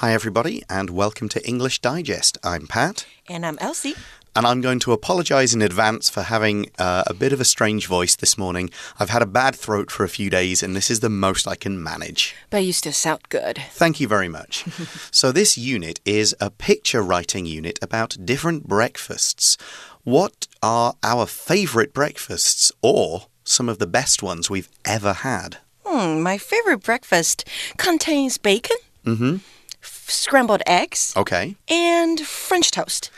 Hi, everybody, and welcome to English Digest. I'm Pat. And I'm Elsie. And I'm going to apologize in advance for having uh, a bit of a strange voice this morning. I've had a bad throat for a few days, and this is the most I can manage. But you still sound good. Thank you very much. so, this unit is a picture writing unit about different breakfasts. What are our favorite breakfasts, or some of the best ones we've ever had? Hmm, my favorite breakfast contains bacon, Mm hmm. Scrambled eggs, Okay. and French toast.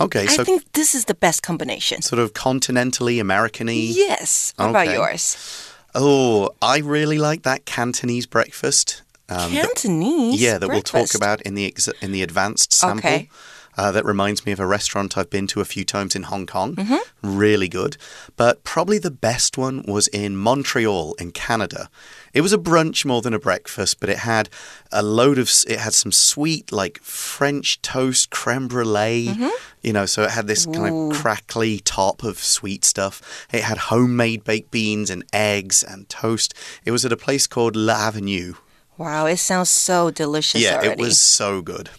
Okay, so I think this is the best combination. sort of continentally American y. Yes. What about yours? Oh, I really like that Cantonese breakfast. Um, that- Cantonese. yeah, that we'll talk about in the ex in the advanced sample. Okay. Uh, that reminds me of a restaurant I've been to a few times in Hong Kong. Mm-hmm. Really good. But probably the best one was in Montreal in Canada. It was a brunch more than a breakfast, but it had a load of, it had some sweet, like French toast creme brulee. Mm-hmm. You know, so it had this kind of crackly top of sweet stuff. It had homemade baked beans and eggs and toast. It was at a place called L'Avenue. Wow, it sounds so delicious Yeah, already. it was so good.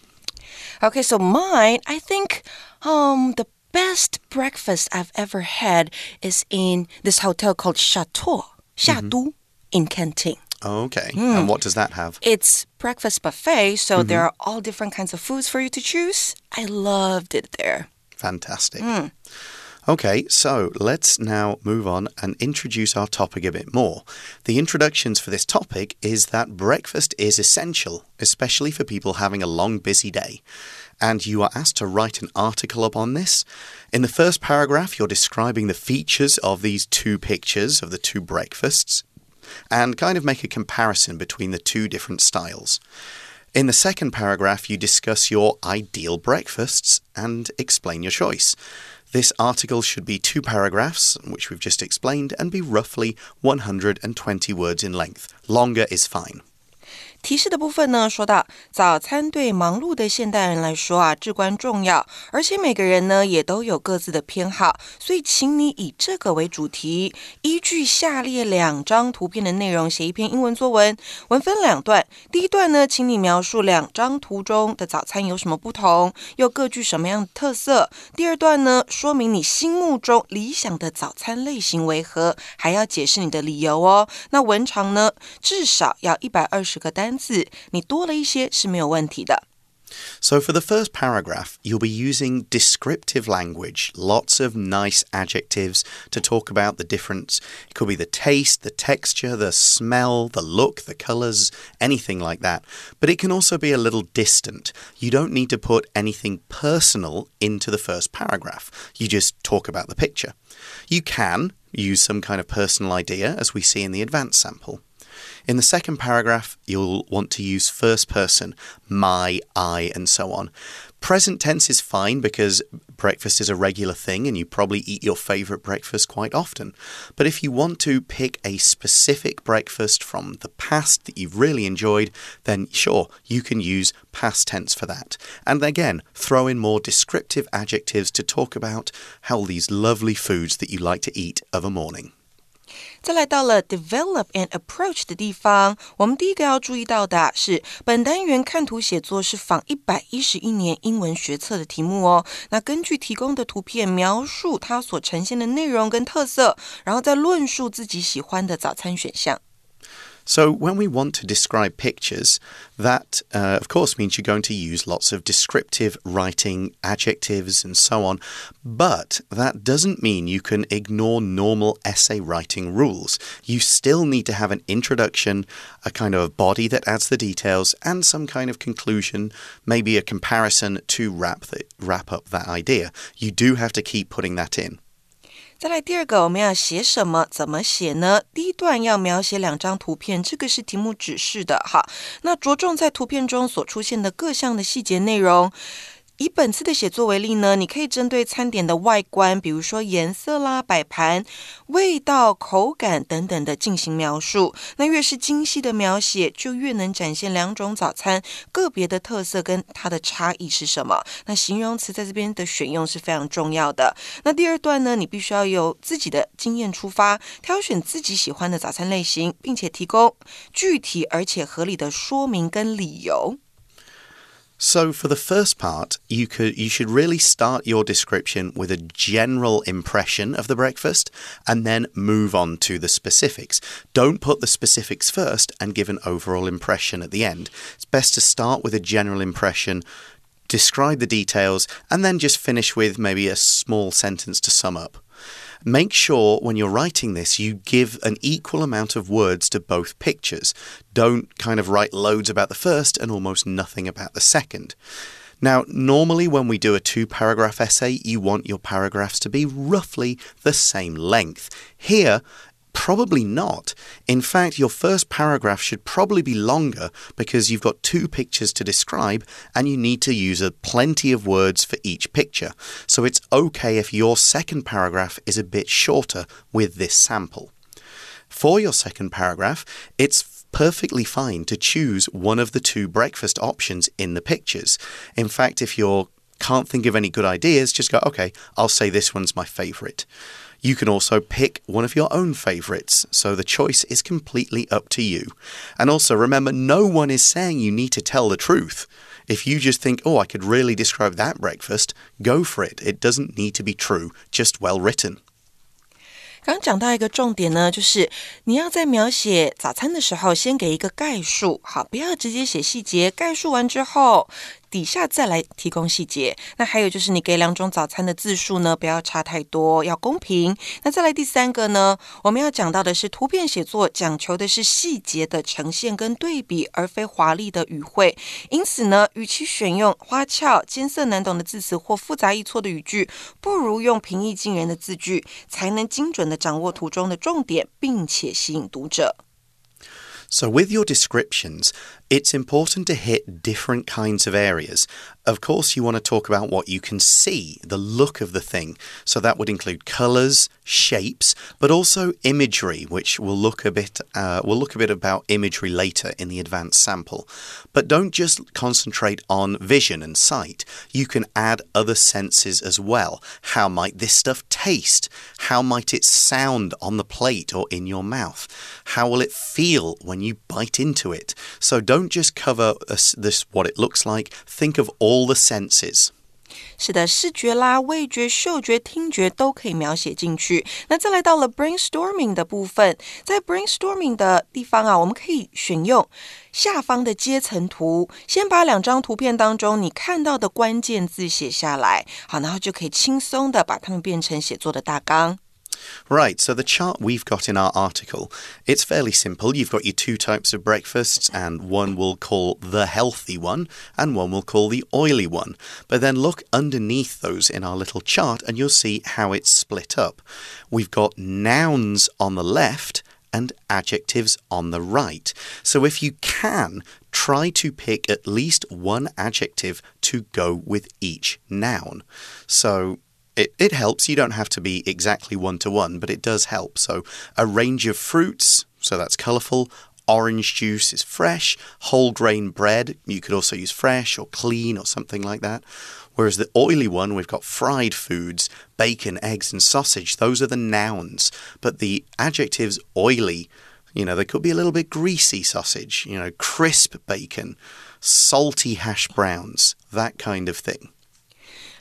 Okay, so mine, I think um the best breakfast I've ever had is in this hotel called Chateau, Mm-hmm. In Canton. Okay. Hmm. And what does that have? It's breakfast buffet, so Mm-hmm. there are all different kinds of foods for you to choose. I loved it there. Fantastic. Okay, so let's now move on and introduce our topic a bit more. The introductions for this topic is that breakfast is essential, especially for people having a long, busy day. And you are asked to write an article upon this. In the first paragraph, you're describing the features of these two pictures of the two breakfasts and kind of make a comparison between the two different styles. In the second paragraph, you discuss your ideal breakfasts and explain your choice. This article should be two paragraphs, which we've just explained, and be roughly 120 words in length. Longer is fine. 提示的部分呢，说到早餐对忙碌的现代人来说啊至关重要，而且每个人呢也都有各自的偏好，所以请你以这个为主题，依据下列两张图片的内容写一篇英文作文。文分两段，第一段呢，请你描述两张图中的早餐有什么不同，又各具什么样的特色。第二段呢，说明你心目中理想的早餐类型为何，还要解释你的理由哦。那文长呢，至少要一百二十个单 字，你多了一些是没有问题的。 So, for the first paragraph, you'll be using descriptive language, lots of nice adjectives to talk about the difference. It could be the taste, the texture, the smell, the look, the colors, anything like that. But it can also be a little distant. You don't need to put anything personal into the first paragraph, you just talk about the picture. You can use some kind of personal idea, as we see in the advanced sample. In the second paragraph, you'll want to use first person, my, I, and so on. Present tense is fine because breakfast is a regular thing and you probably eat your favorite breakfast quite often. But if you want to pick a specific breakfast from the past that you've really enjoyed, then sure, you can use past tense for that. And again, throw in more descriptive adjectives to talk about how these lovely foods that you like to eat of a morning. 再来到了 develop and approach 的地方，我们第一个要注意到的是，本单元看图写作是仿一百一十一年英文学册的题目哦。那根据提供的图片描述它所呈现的内容跟特色，然后再论述自己喜欢的早餐选项。So, when we want to describe pictures, that uh, of course means you're going to use lots of descriptive writing, adjectives, and so on. But that doesn't mean you can ignore normal essay writing rules. You still need to have an introduction, a kind of body that adds the details, and some kind of conclusion, maybe a comparison to wrap, the, wrap up that idea. You do have to keep putting that in. 再来第二个，我们要写什么？怎么写呢？第一段要描写两张图片，这个是题目指示的哈。那着重在图片中所出现的各项的细节内容。以本次的写作为例呢，你可以针对餐点的外观，比如说颜色啦、摆盘、味道、口感等等的进行描述。那越是精细的描写，就越能展现两种早餐个别的特色跟它的差异是什么。那形容词在这边的选用是非常重要的。那第二段呢，你必须要有自己的经验出发，挑选自己喜欢的早餐类型，并且提供具体而且合理的说明跟理由。So for the first part, you could you should really start your description with a general impression of the breakfast and then move on to the specifics. Don't put the specifics first and give an overall impression at the end. It's best to start with a general impression, describe the details, and then just finish with maybe a small sentence to sum up. Make sure when you're writing this, you give an equal amount of words to both pictures. Don't kind of write loads about the first and almost nothing about the second. Now, normally when we do a two paragraph essay, you want your paragraphs to be roughly the same length. Here, Probably not. In fact, your first paragraph should probably be longer because you've got two pictures to describe and you need to use a plenty of words for each picture. So it's okay if your second paragraph is a bit shorter with this sample. For your second paragraph, it's perfectly fine to choose one of the two breakfast options in the pictures. In fact, if you can't think of any good ideas, just go, okay, I'll say this one's my favorite. You can also pick one of your own favorites, so the choice is completely up to you. And also remember, no one is saying you need to tell the truth. If you just think, oh, I could really describe that breakfast, go for it. It doesn't need to be true, just well written. 刚讲到一个重点呢，就是你要在描写早餐的时候，先给一个概述，好，不要直接写细节。概述完之后， 底下再来提供细节。那还有就是你给两种早餐的字数呢，不要差太多，要公平。那再来第三个呢，我们要讲到的是图片写作讲求的是细节的呈现跟对比，而非华丽的语汇。因此呢，与其选用花俏、艰涩难懂的字词或复杂易错的语句，不如用平易近人的字句，才能精准的掌握图中的重点，并且吸引读者。So, with your descriptions, it's important to hit different kinds of areas. Of course, you want to talk about what you can see, the look of the thing. So, that would include colors, shapes, but also imagery, which we'll look a bit, uh, we'll look a bit about imagery later in the advanced sample. But don't just concentrate on vision and sight. You can add other senses as well. How might this stuff taste? How might it sound on the plate or in your mouth? How will it feel when you bite into it? So don't just cover this what it looks like. Think of all the senses. 是的，视觉啦、味觉、嗅觉、听觉都可以描写进去。那再来到了 brainstorming 的部分，在 brainstorming 的地方啊，我们可以选用下方的阶层图，先把两张图片当中你看到的关键字写下来，好，然后就可以轻松的把它们变成写作的大纲。Right, so the chart we've got in our article, it's fairly simple. You've got your two types of breakfasts, and one we'll call the healthy one, and one we'll call the oily one. But then look underneath those in our little chart, and you'll see how it's split up. We've got nouns on the left and adjectives on the right. So if you can, try to pick at least one adjective to go with each noun. So it, it helps. You don't have to be exactly one to one, but it does help. So, a range of fruits, so that's colourful. Orange juice is fresh. Whole grain bread, you could also use fresh or clean or something like that. Whereas the oily one, we've got fried foods, bacon, eggs, and sausage. Those are the nouns. But the adjectives oily, you know, they could be a little bit greasy sausage, you know, crisp bacon, salty hash browns, that kind of thing.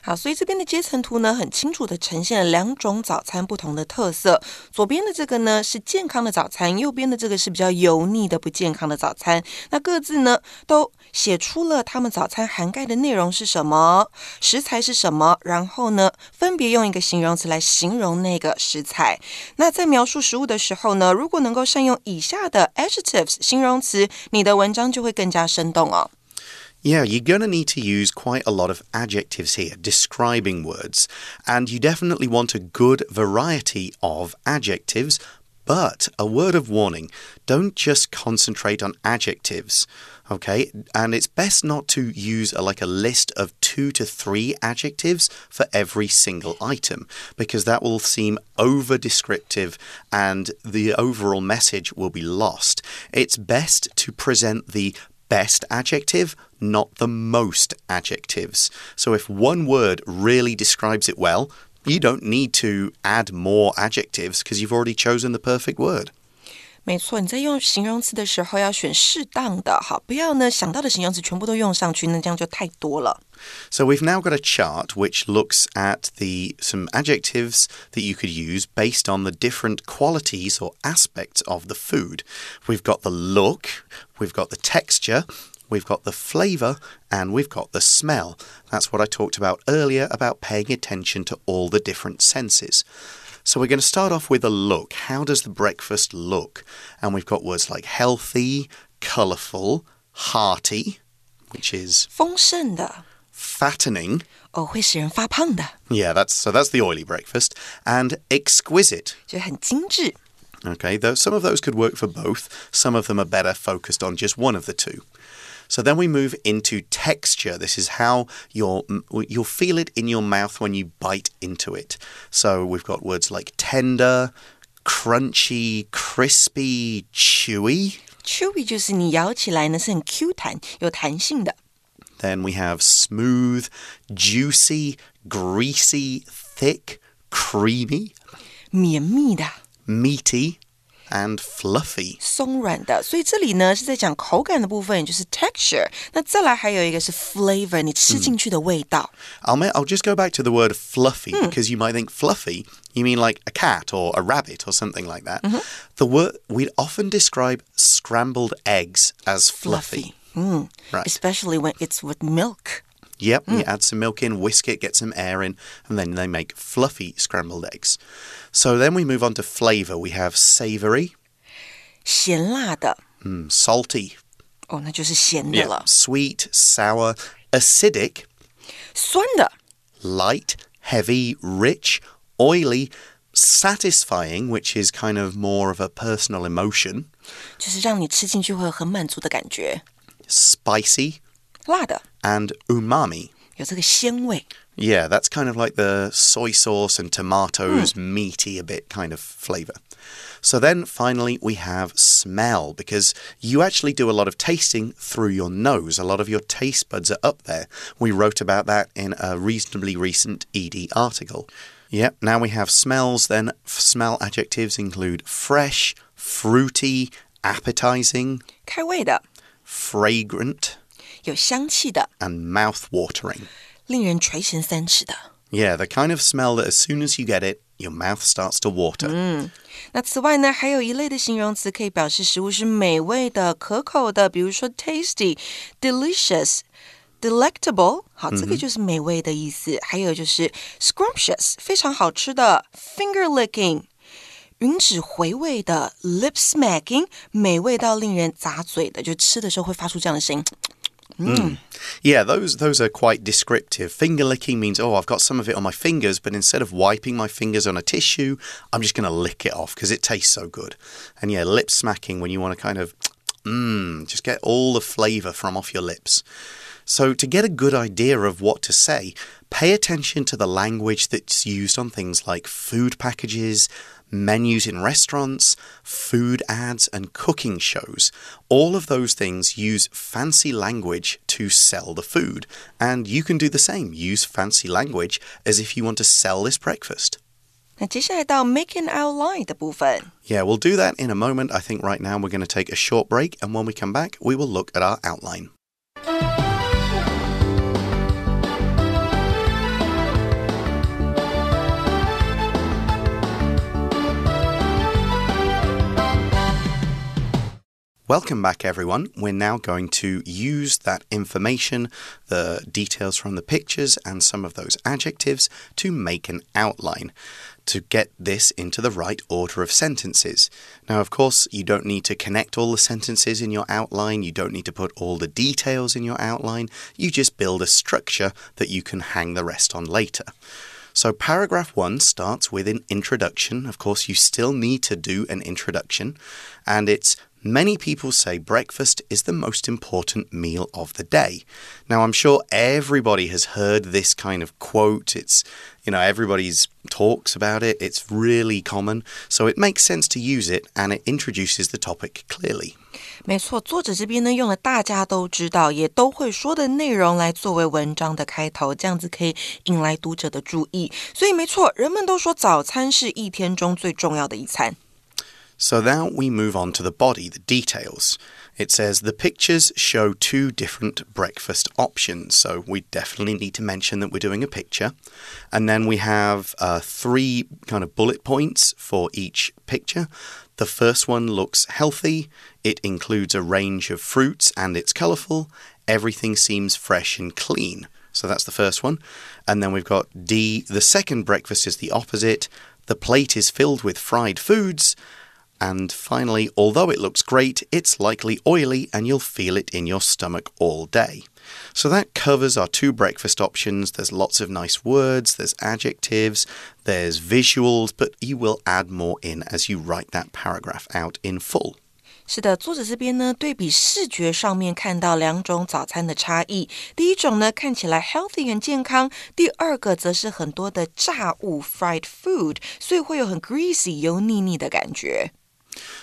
好，所以这边的阶层图呢，很清楚的呈现了两种早餐不同的特色。左边的这个呢是健康的早餐，右边的这个是比较油腻的不健康的早餐。那各自呢都写出了他们早餐涵盖的内容是什么，食材是什么，然后呢分别用一个形容词来形容那个食材。那在描述食物的时候呢，如果能够善用以下的 adjectives 形容词，你的文章就会更加生动哦。Yeah, you're going to need to use quite a lot of adjectives here, describing words, and you definitely want a good variety of adjectives. But a word of warning don't just concentrate on adjectives, okay? And it's best not to use a, like a list of two to three adjectives for every single item because that will seem over descriptive and the overall message will be lost. It's best to present the best adjective, not the most adjectives. So if one word really describes it well, you don't need to add more adjectives because you've already chosen the perfect word. 没错，你在用形容词的时候要选适当的，好，不要呢想到的形容词全部都用上去，那这样就太多了。So we've now got a chart which looks at the some adjectives that you could use based on the different qualities or aspects of the food. We've got the look, we've got the texture, we've got the flavor, and we've got the smell. That's what I talked about earlier about paying attention to all the different senses. So we're going to start off with a look. How does the breakfast look? And we've got words like healthy, colourful, hearty, which is 丰盛的 fattening. 哦，会使人发胖的， Yeah, that's so that's the oily breakfast. And exquisite. 就很精致。 Okay, though some of those could work for both. Some of them are better focused on just one of the two. So then we move into texture. This is how you'll you'll feel it in your mouth when you bite into it. So we've got words like tender, crunchy, crispy, chewy. chewy 就是你咬起来呢是很 Q 弹、有弹性的。 Then we have smooth, juicy, greasy, thick, creamy, 绵密的、 meaty, and fluffy. 松软的，所以这里呢是在讲口感的部分，也就是 texture。那再来还有一个是 flavor，你吃进去的味道。 I'll, ma- I'll just go back to the word fluffy because you might think fluffy, you mean like a cat or a rabbit or something like that. The word we'd often describe scrambled eggs as fluffy. 嗯 Right. especially when it's with milk。 Yep, you add some milk in, whisk it, get some air in, and then they make fluffy scrambled eggs. So then we move on to flavour. We have savoury, 咸辣的 mm, salty, 哦，那就是咸的 yeah, 了。 sweet, sour, acidic, 酸的 light, heavy, rich, oily, satisfying, which is kind of more of a personal emotion, 就是让你吃进去会有很满足的感觉。 spicy, 辣的 and umami. 有这个鲜味。 Yeah, that's kind of like the soy sauce and tomatoes, meaty a bit kind of flavor. So then finally we have smell because you actually do a lot of tasting through your nose. A lot of your taste buds are up there. We wrote about that in a reasonably recent ED article. Yep, now we have smells. Then f- smell adjectives include fresh, fruity, appetizing, 开胃的， fragrant, 有香气的， and mouth-watering. 令人垂涎三尺的。 Yeah, the kind of smell that as soon as you get it, your mouth starts to water. 那此外呢，还有一类的形容词可以表示食物是美味的、可口的，比如说 tasty、delicious、delectable，好，这个就是美味的意思。还有就是 scrumptious，非常好吃的；finger licking，吮指回味的；lip smacking，美味到令人咂嘴的，就吃的时候会发出这样的声音。 Hmm. Hmm. Yeah, those those are quite descriptive. Finger licking means oh, I've got some of it on my fingers, but instead of wiping my fingers on a tissue, I'm just going to lick it off because it tastes so good. And yeah, lip smacking when you want to kind of mmm, just get all the flavor from off your lips. So to get a good idea of what to say, pay attention to the language that's used on things like food packages, menus in restaurants, food ads, and cooking shows. All of those things use fancy language to sell the food. And you can do the same. Use fancy language as if you want to sell this breakfast. 那接下来到 making out line 的部分。 Yeah, we'll do that in a moment. I think right now we're going to take a short break, and when we come back, we will look at our outline. Welcome back, everyone. We're now going to use that information, the details from the pictures, and some of those adjectives to make an outline to get this into the right order of sentences. Now, of course, you don't need to connect all the sentences in your outline, you don't need to put all the details in your outline, you just build a structure that you can hang the rest on later. So, paragraph one starts with an introduction. Of course, you still need to do an introduction, and it's Many people say breakfast is the most important meal of the day. Now, I'm sure everybody has heard this kind of quote. It's, you know, everybody's talks about it. It's really common. So it makes sense to use it and it introduces the topic clearly. 没错，作者这边呢用了大家都知道也都会说的内容来作为文章的开头，这样子可以引来读者的注意。所以没错，人们都说早餐是一天中最重要的一餐。 So now we move on to the body, the details. It says the pictures show two different breakfast options. So we definitely need to mention that we're doing a picture. And then we have uh, three kind of bullet points for each picture. The first one looks healthy, it includes a range of fruits and it's colourful. Everything seems fresh and clean. So that's the first one. And then we've got D. The second breakfast is the opposite. The plate is filled with fried foods. And finally, although it looks great, it's likely oily and you'll feel it in your stomach all day. So that covers our two breakfast options. There's lots of nice words, there's adjectives, there's visuals, but you will add more in as you write that paragraph out in full. 是的，作者这边呢，对比视觉上面看到两种早餐的差异。第一种呢，看起来 healthy 很健康；第二个则是很多的炸物 fried food，所以会有很 greasy 油腻腻的感觉。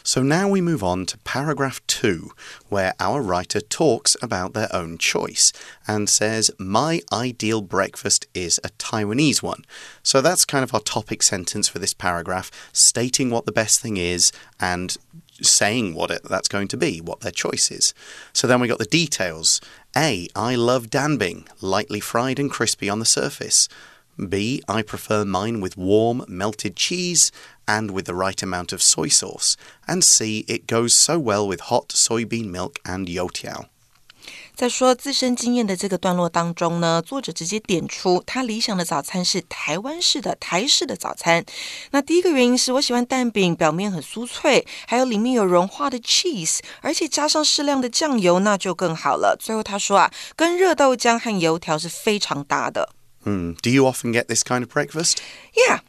So now we move on to paragraph two, where our writer talks about their own choice and says, My ideal breakfast is a Taiwanese one. So that's kind of our topic sentence for this paragraph, stating what the best thing is and saying what it, that's going to be, what their choice is. So then we got the details. A. I love danbing, lightly fried and crispy on the surface. B. I prefer mine with warm, melted cheese and with the right amount of soy sauce. And C. It goes so well with hot soybean milk and youtiao. 在说自身经验的这个段落当中呢，作者直接点出他理想的早餐是台湾式的台式的早餐。那第一个原因是我喜欢蛋饼，表面很酥脆，还有里面有融化的 cheese，而且加上适量的酱油，那就更好了。最后他说啊，跟热豆浆和油条是非常搭的。Mm. Do you often get this kind of breakfast? Yeah.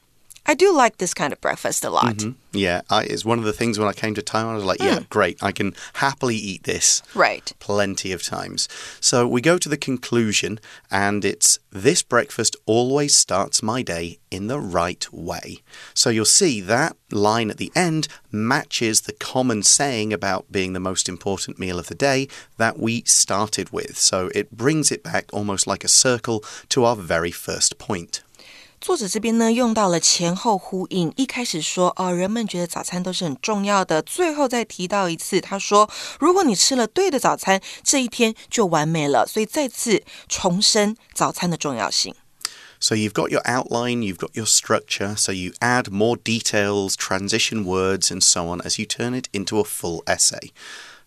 I do like this kind of breakfast a lot. Mm -hmm. Yeah, I, it's one of the things when I came to Taiwan, I was like, yeah, mm. great, I can happily eat this. Right. Plenty of times. So we go to the conclusion, and it's this breakfast always starts my day in the right way. So you'll see that line at the end matches the common saying about being the most important meal of the day that we started with. So it brings it back almost like a circle to our very first point. 作者这边呢用到了前后呼应，一开始说哦，人们觉得早餐都是很重要的，最后再提到一次，他说如果你吃了对的早餐，这一天就完美了。所以再次重申早餐的重要性。So you've got your outline, you've got your structure, so you add more details, transition words, and so on as you turn it into a full essay.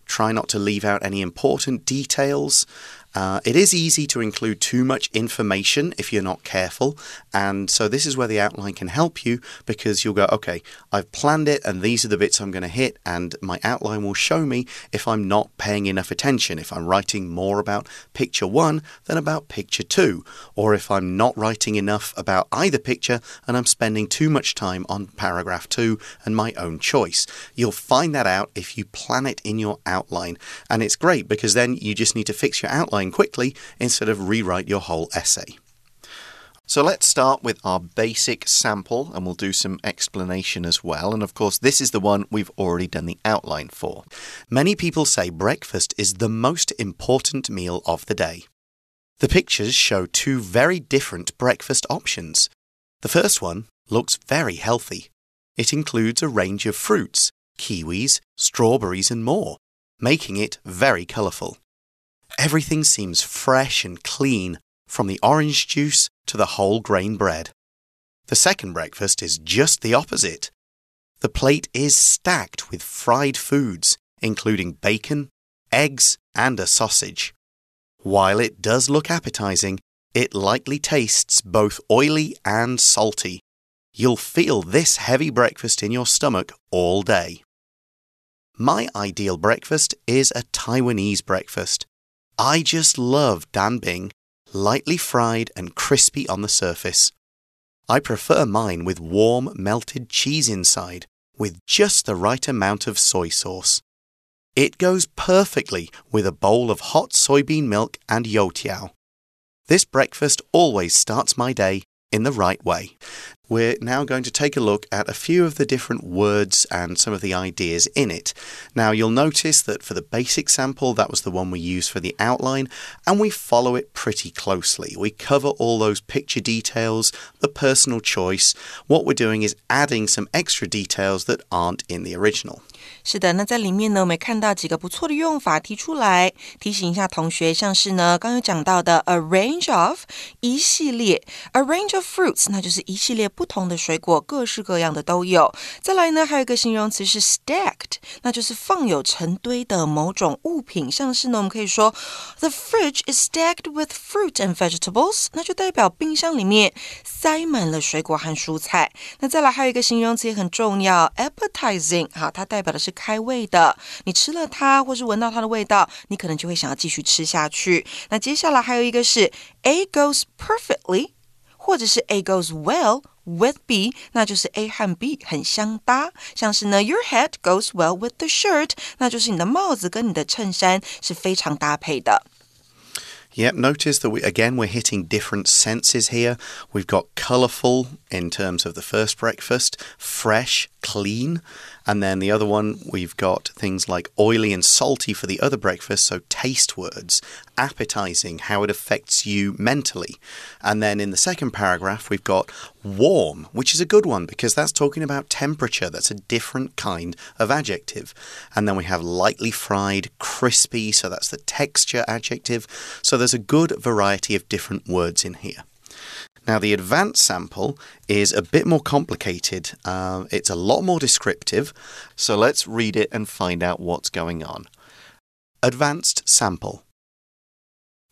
Try not to leave out any important details. Uh, it is easy to include too much information if you're not careful, and so this is where the outline can help you because you'll go, okay, I've planned it, and these are the bits I'm going to hit, and my outline will show me if I'm not paying enough attention, if I'm writing more about picture one than about picture two, or if I'm not writing enough about either picture and I'm spending too much time on paragraph two and my own choice. You'll find that out if you plan it in your outline, and it's great because then you just need to fix your outline quickly instead of rewrite your whole essay. So let's start with our basic sample and we'll do some explanation as well. And of course, this is the one we've already done the outline for. Many people say breakfast is the most important meal of the day. The pictures show two very different breakfast options. The first one looks very healthy. It includes a range of fruits, kiwis, strawberries, and more, making it very colourful. Everything seems fresh and clean, from the orange juice to the whole grain bread. The second breakfast is just the opposite. The plate is stacked with fried foods, including bacon, eggs, and a sausage. While it does look appetizing, it likely tastes both oily and salty. You'll feel this heavy breakfast in your stomach all day. My ideal breakfast is a Taiwanese breakfast. I just love Dan Bing, lightly fried and crispy on the surface. I prefer mine with warm, melted cheese inside, with just the right amount of soy sauce. It goes perfectly with a bowl of hot soybean milk and youtiao. This breakfast always starts my day in the right way. We're now going to take a look at a few of the different words and some of the ideas in it. Now, you'll notice that for the basic sample, that was the one we used for the outline, and we follow it pretty closely. We cover all those picture details, the personal choice. What we're doing is adding some extra details that aren't in the original. 是的，那在里面呢，我们看到几个不错的用法提出来，提醒一下同学，像是呢，刚刚讲到的 a range of 一系列，a range of fruits，那就是一系列不同的水果，各式各样的都有。再来呢，还有一个形容词是 stacked，那就是放有成堆的某种物品，像是呢，我们可以说 the fridge is stacked with fruit and vegetables，那就代表冰箱里面塞满了水果和蔬菜。那再来还有一个形容词也很重要，appetizing，好，它代表的是。开胃的，你吃了它，或是闻到它的味道，你可能就会想要继续吃下去。那接下来还有一个是 A goes perfectly，或者是 A goes well with B，那就是 A 和 B 很相搭。像是呢，Your hat goes well with the shirt，那就是你的帽子跟你的衬衫是非常搭配的。Yep, notice that we again we're hitting different senses here. We've got colourful in terms of the first breakfast, fresh, clean, and then the other one we've got things like oily and salty for the other breakfast, so taste words, appetizing, how it affects you mentally. And then in the second paragraph we've got warm, which is a good one because that's talking about temperature. That's a different kind of adjective. And then we have lightly fried, crispy, so that's the texture adjective. So there's a good variety of different words in here. Now, the advanced sample is a bit more complicated. Uh, it's a lot more descriptive. So let's read it and find out what's going on. Advanced sample.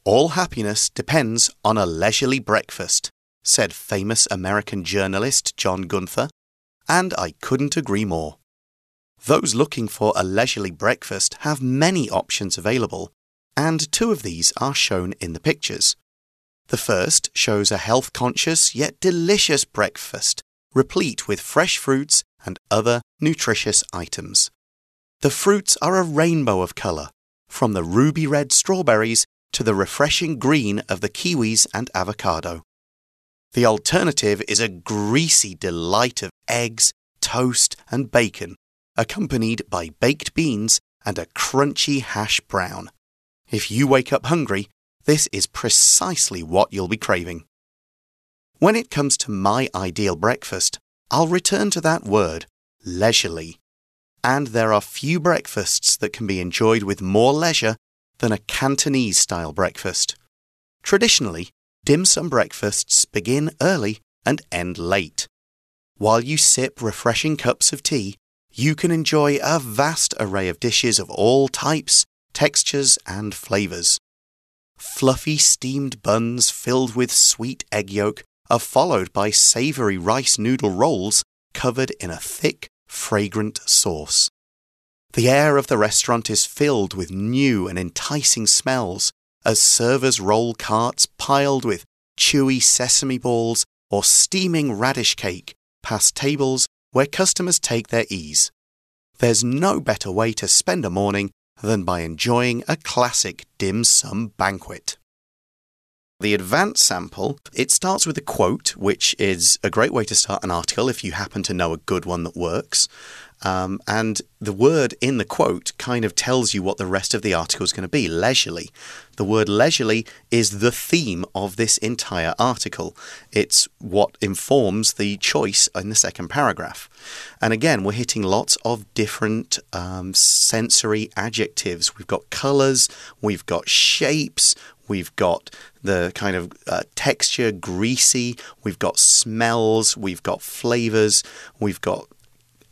All happiness depends on a leisurely breakfast, said famous American journalist John Gunther, and I couldn't agree more. Those looking for a leisurely breakfast have many options available, and two of these are shown in the pictures. The first shows a health conscious yet delicious breakfast, replete with fresh fruits and other nutritious items. The fruits are a rainbow of colour, from the ruby red strawberries to the refreshing green of the kiwis and avocado. The alternative is a greasy delight of eggs, toast, and bacon, accompanied by baked beans and a crunchy hash brown. If you wake up hungry, this is precisely what you'll be craving. When it comes to my ideal breakfast, I'll return to that word, leisurely. And there are few breakfasts that can be enjoyed with more leisure than a Cantonese style breakfast. Traditionally, dim sum breakfasts begin early and end late. While you sip refreshing cups of tea, you can enjoy a vast array of dishes of all types, textures, and flavors. Fluffy steamed buns filled with sweet egg yolk are followed by savory rice noodle rolls covered in a thick, fragrant sauce. The air of the restaurant is filled with new and enticing smells as servers roll carts piled with chewy sesame balls or steaming radish cake past tables where customers take their ease. There's no better way to spend a morning than by enjoying a classic dim sum banquet. The advanced sample, it starts with a quote, which is a great way to start an article if you happen to know a good one that works. Um, and the word in the quote kind of tells you what the rest of the article is going to be leisurely. The word leisurely is the theme of this entire article. It's what informs the choice in the second paragraph. And again, we're hitting lots of different um, sensory adjectives. We've got colors, we've got shapes, we've got the kind of uh, texture, greasy, we've got smells, we've got flavors, we've got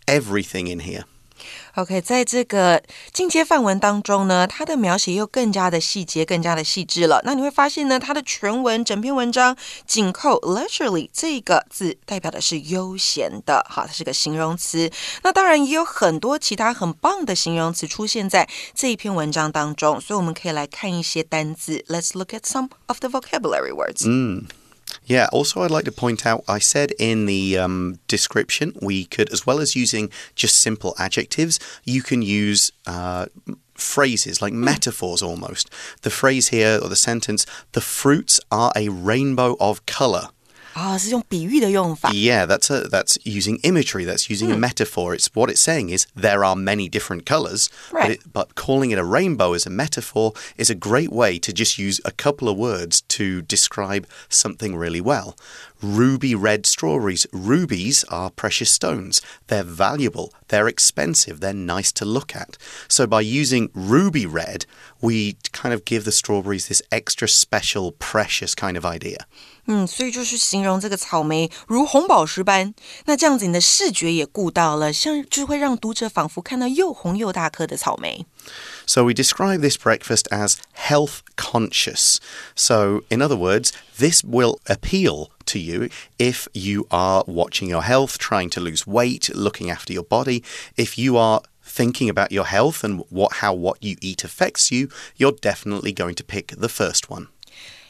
everything in here. OK，在这个进阶范文当中呢，它的描写又更加的细节，更加的细致了。那你会发现呢，它的全文整篇文章紧扣 leisurely 这个字，代表的是悠闲的，好，它是个形容词。那当然也有很多其他很棒的形容词出现在这一篇文章当中，所以我们可以来看一些单字。Let's look at some of the vocabulary words. 嗯。 Yeah, also, I'd like to point out I said in the um, description we could, as well as using just simple adjectives, you can use uh, phrases like metaphors almost. The phrase here, or the sentence, the fruits are a rainbow of color. 啊，是用比喻的用法。 Yeah, that's a that's using imagery. That's using a metaphor. It's what it's saying is there are many different colors, but, Right. it, but calling it a rainbow as a metaphor is a great way to just use a couple of words to describe something really well. Ruby red strawberries. Rubies are precious stones. They're valuable. They're expensive. They're nice to look at. So by using ruby red, we kind of give the strawberries this extra special, precious kind of idea. 嗯，所以就是形容这个草莓如红宝石般。那这样子，你的视觉也顾到了，像就会让读者仿佛看到又红又大颗的草莓。 So we describe this breakfast as health conscious. So, in other words, this will appeal to you if you are watching your health, trying to lose weight, looking after your body. If you are thinking about your health and what how what you eat affects you, you're definitely going to pick the first one.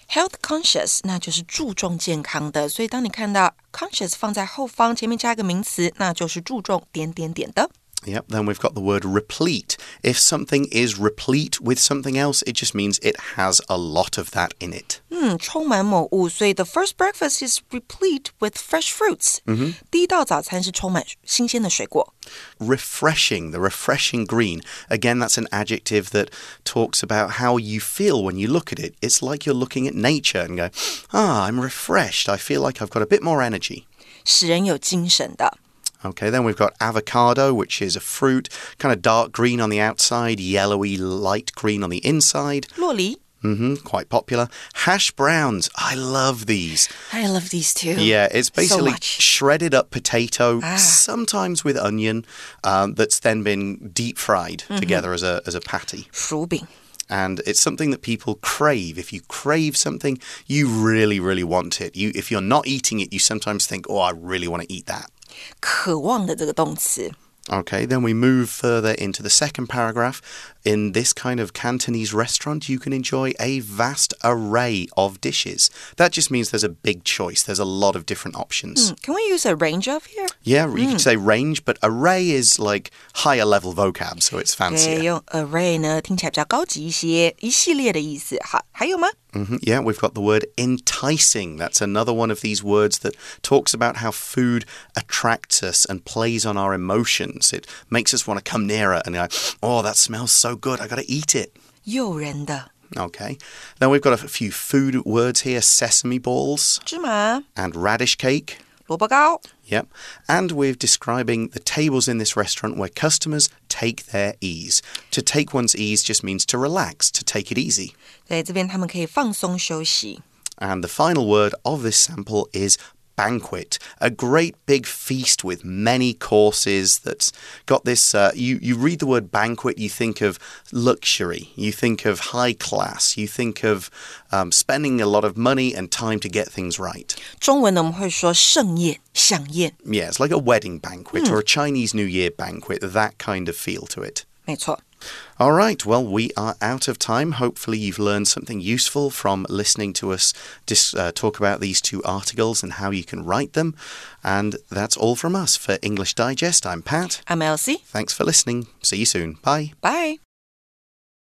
Health conscious，那就是注重健康的。所以当你看到 conscious 放在后方，前面加一个名词，那就是注重点点点的。Yep, then we've got the word replete. If something is replete with something else, it just means it has a lot of that in it. 嗯，充满某物，所以 the first breakfast is replete with fresh fruits。嗯第一道早餐是充满新鲜的水果。 refreshing, the refreshing green. Again, that's an adjective that talks about how you feel when you look at it. It's like you're looking at nature and go, ah, I'm refreshed. I feel like I've got a bit more energy. 使人有精神的。 Okay, then we've got avocado, which is a fruit, kind of dark green on the outside, yellowy light green on the inside. 洛梨 hmm quite popular. Hash browns. I love these. I love these two. Yeah, it's basically much. shredded up potato, Ah. sometimes with onion, um, that's then been deep fried together as a as a patty. 薯饼。 And it's something that people crave. If you crave something, you really, really want it. You, if you're not eating it, you sometimes think, "Oh, I really want to eat that." 渴望的这个动词。 Okay, then we move further into the second paragraph. In this kind of Cantonese restaurant, you can enjoy a vast array of dishes. That just means there's a big choice. There's a lot of different options. Can we use a range of here? Yeah, you could say range, but array is like higher level vocab, so it's 对， fancier. 用 array 呢，听起来比较高级一些，一系列的意思。好，还有吗？ Mhm, Yeah, we've got the word enticing. That's another one of these words that talks about how food attracts us and plays on our emotions. It makes us want to come nearer and go, oh, that smells so good. I got to eat it. 诱人的 Okay. Then we've got a few food words here sesame balls 芝麻、 and radish cake. 萝卜糕。 Yep. And we're describing the tables in this restaurant where customers take their ease. To take one's ease just means to relax, to take it easy. 在这边他们可以放松休息。 And the final word of this sample is banquet, a great big feast with many courses that's got this. Uh, you, you read the word banquet, you think of luxury, you think of high class, you think of um, spending a lot of money and time to get things right. 中文呢，我们会说盛宴、飨宴， Yeah, it's like a wedding banquet or a Chinese New Year banquet, that kind of feel to it. 没错。 All right, well, we are out of time. Hopefully, you've learned something useful from listening to us dis- uh, talk about these two articles and how you can write them. And that's all from us for English Digest. I'm Pat. I'm Elsie. Thanks for listening. See you soon. Bye. Bye.